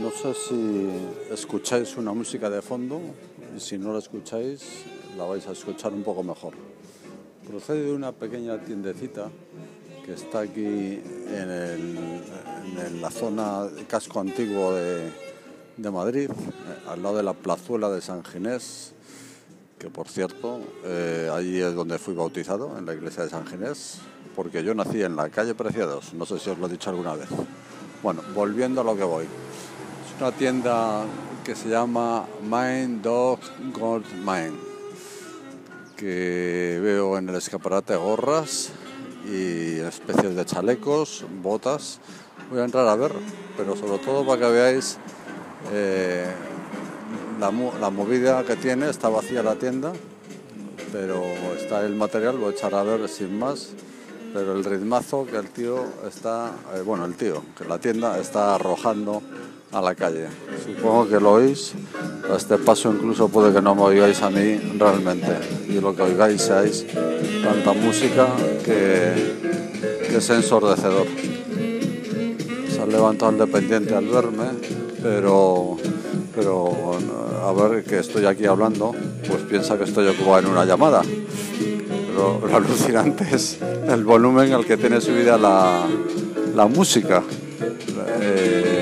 No sé si escucháis una música de fondo y si no la escucháis la vais a escuchar un poco mejor. Procede de una pequeña tiendecita que está aquí en, la zona casco antiguo de, Madrid, eh, al lado de la plazuela de San Ginés, que por cierto, eh, allí es donde fui bautizado, en la iglesia de San Ginés, porque yo nací en la calle Preciados, no sé si os lo he dicho alguna vez. Bueno, volviendo a lo que voy. Una tienda que se llama Mind Dog Gold Mine, que veo en el escaparate gorras y especies de chalecos, botas. Voy a entrar a ver, pero sobre todo para que veáis eh, la, la, movida que tiene. Está vacía la tienda, pero está el material, voy a echar a ver sin más pero el ritmazo que el tío está, eh, bueno, el tío, que la tienda está arrojando a la calle. Supongo que lo oís, a este paso incluso puede que no me oigáis a mí realmente, y lo que oigáis seáis tanta música que, que es ensordecedor. Se ha levantado el dependiente al verme, pero, pero a ver que estoy aquí hablando, pues piensa que estoy ocupado en una llamada lo, alucinante es el volumen al que tiene subida la, la música. Eh,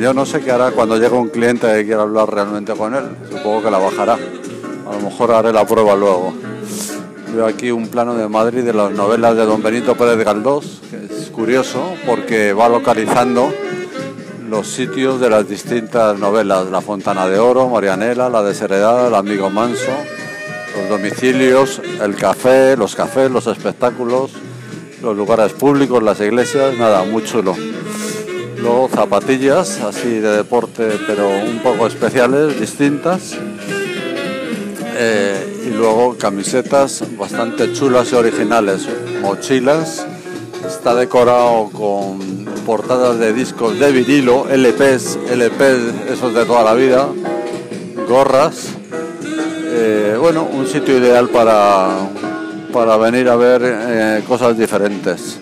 yo no sé qué hará cuando llegue un cliente que quiera hablar realmente con él. Supongo que la bajará. A lo mejor haré la prueba luego. Veo aquí un plano de Madrid de las novelas de don Benito Pérez Galdós, que es curioso porque va localizando los sitios de las distintas novelas, La Fontana de Oro, Marianela, La Desheredada, El Amigo Manso, los domicilios, el café, los cafés, los espectáculos, los lugares públicos, las iglesias, nada, muy chulo. Luego zapatillas, así de deporte, pero un poco especiales, distintas. Eh, y luego camisetas bastante chulas y originales, mochilas. Está decorado con portadas de discos de vinilo, LPs, LPs, esos de toda la vida, gorras eh, bueno, un sitio ideal para, para venir a ver eh, cosas diferentes.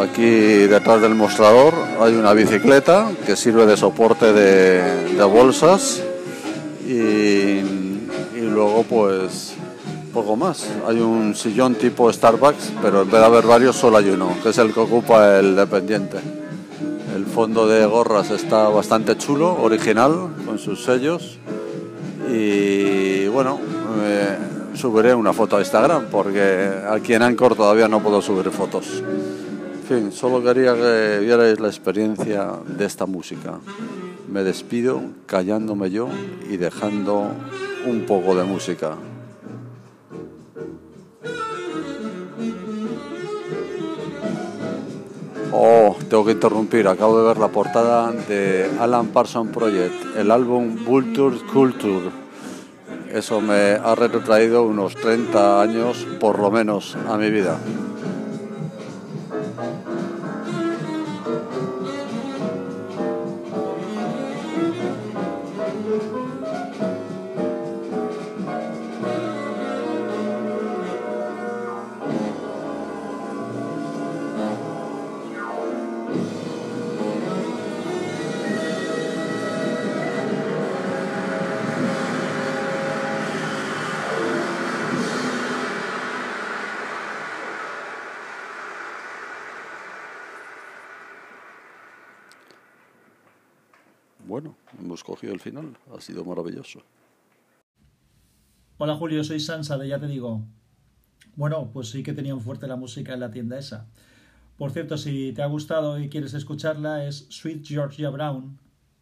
Aquí detrás del mostrador hay una bicicleta que sirve de soporte de, bolsas y, luego pues poco más. Hay un sillón tipo Starbucks, pero en vez de haber varios solo hay uno, que es el que ocupa el dependiente. El fondo de gorras está bastante chulo, original, con sus sellos y bueno, subiré una foto a Instagram porque aquí en Anchor todavía no puedo subir fotos. Solo quería que vierais la experiencia de esta música. Me despido callándome yo y dejando un poco de música. Oh, tengo que interrumpir. Acabo de ver la portada de Alan Parsons Project, el álbum Vulture Culture. Eso me ha retrotraído unos 30 años por lo menos a mi vida. Bueno, hemos cogido el final, ha sido maravilloso. Hola Julio, soy Sansa de Ya Te Digo. Bueno, pues sí que tenían fuerte la música en la tienda esa. Por cierto, si te ha gustado y quieres escucharla, es Sweet Georgia Brown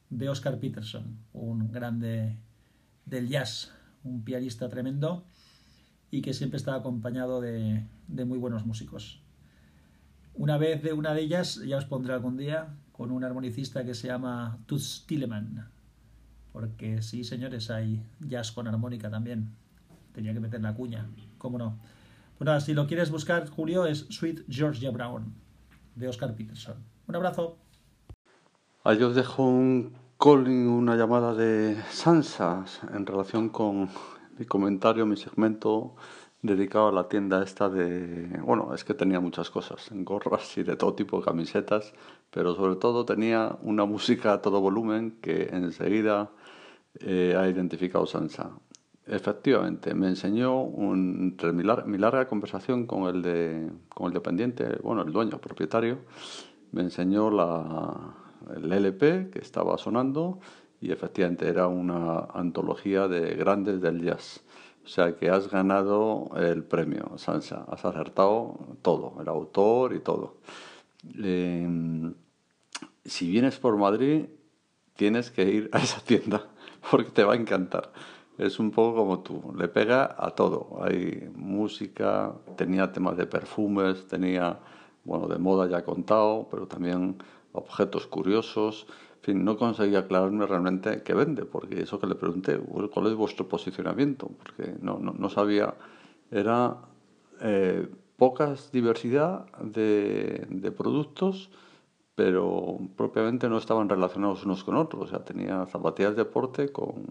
de Oscar Peterson, un grande del jazz, un pianista tremendo y que siempre está acompañado de, de muy buenos músicos. Una vez de una de ellas, ya os pondré algún día, con un armonicista que se llama Toots Tilleman. Porque sí, señores, hay jazz con armónica también. Tenía que meter la cuña, cómo no. Bueno, si lo quieres buscar, Julio, es Sweet Georgia Brown, de Oscar Peterson. Un abrazo. Ahí os dejo un calling, una llamada de Sansa en relación con mi comentario, mi segmento dedicado a la tienda esta de... Bueno, es que tenía muchas cosas, gorras y de todo tipo, camisetas, pero sobre todo tenía una música a todo volumen que enseguida eh, ha identificado Sansa. Efectivamente, me enseñó un, mi, larga conversación con el, de, con el dependiente, bueno, el dueño, propietario, me enseñó la, el LP que estaba sonando y efectivamente era una antología de grandes del jazz. O sea que has ganado el premio, Sansa. Has acertado todo, el autor y todo. Em, si vienes por Madrid, tienes que ir a esa tienda porque te va a encantar. Es un poco como tú, le pega a todo. Hay música, tenía temas de perfumes, tenía, bueno, de moda ya contado, pero también objetos curiosos. No conseguí aclararme realmente qué vende, porque eso que le pregunté, ¿cuál es vuestro posicionamiento? Porque no, no, no sabía, era eh, pocas diversidad de, de, productos, pero propiamente no estaban relacionados unos con otros. O sea, tenía zapatillas de deporte con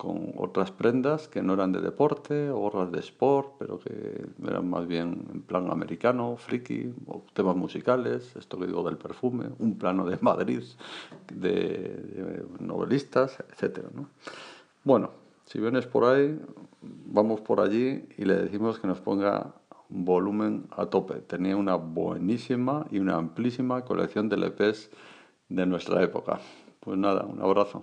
con otras prendas que no eran de deporte, gorras de sport, pero que eran más bien en plan americano, friki, temas musicales, esto que digo del perfume, un plano de Madrid, de, novelistas, etc. Bueno, si vienes por ahí, vamos por allí y le decimos que nos ponga volumen a tope. Tenía una buenísima y una amplísima colección de LPs de nuestra época. Pues nada, un abrazo.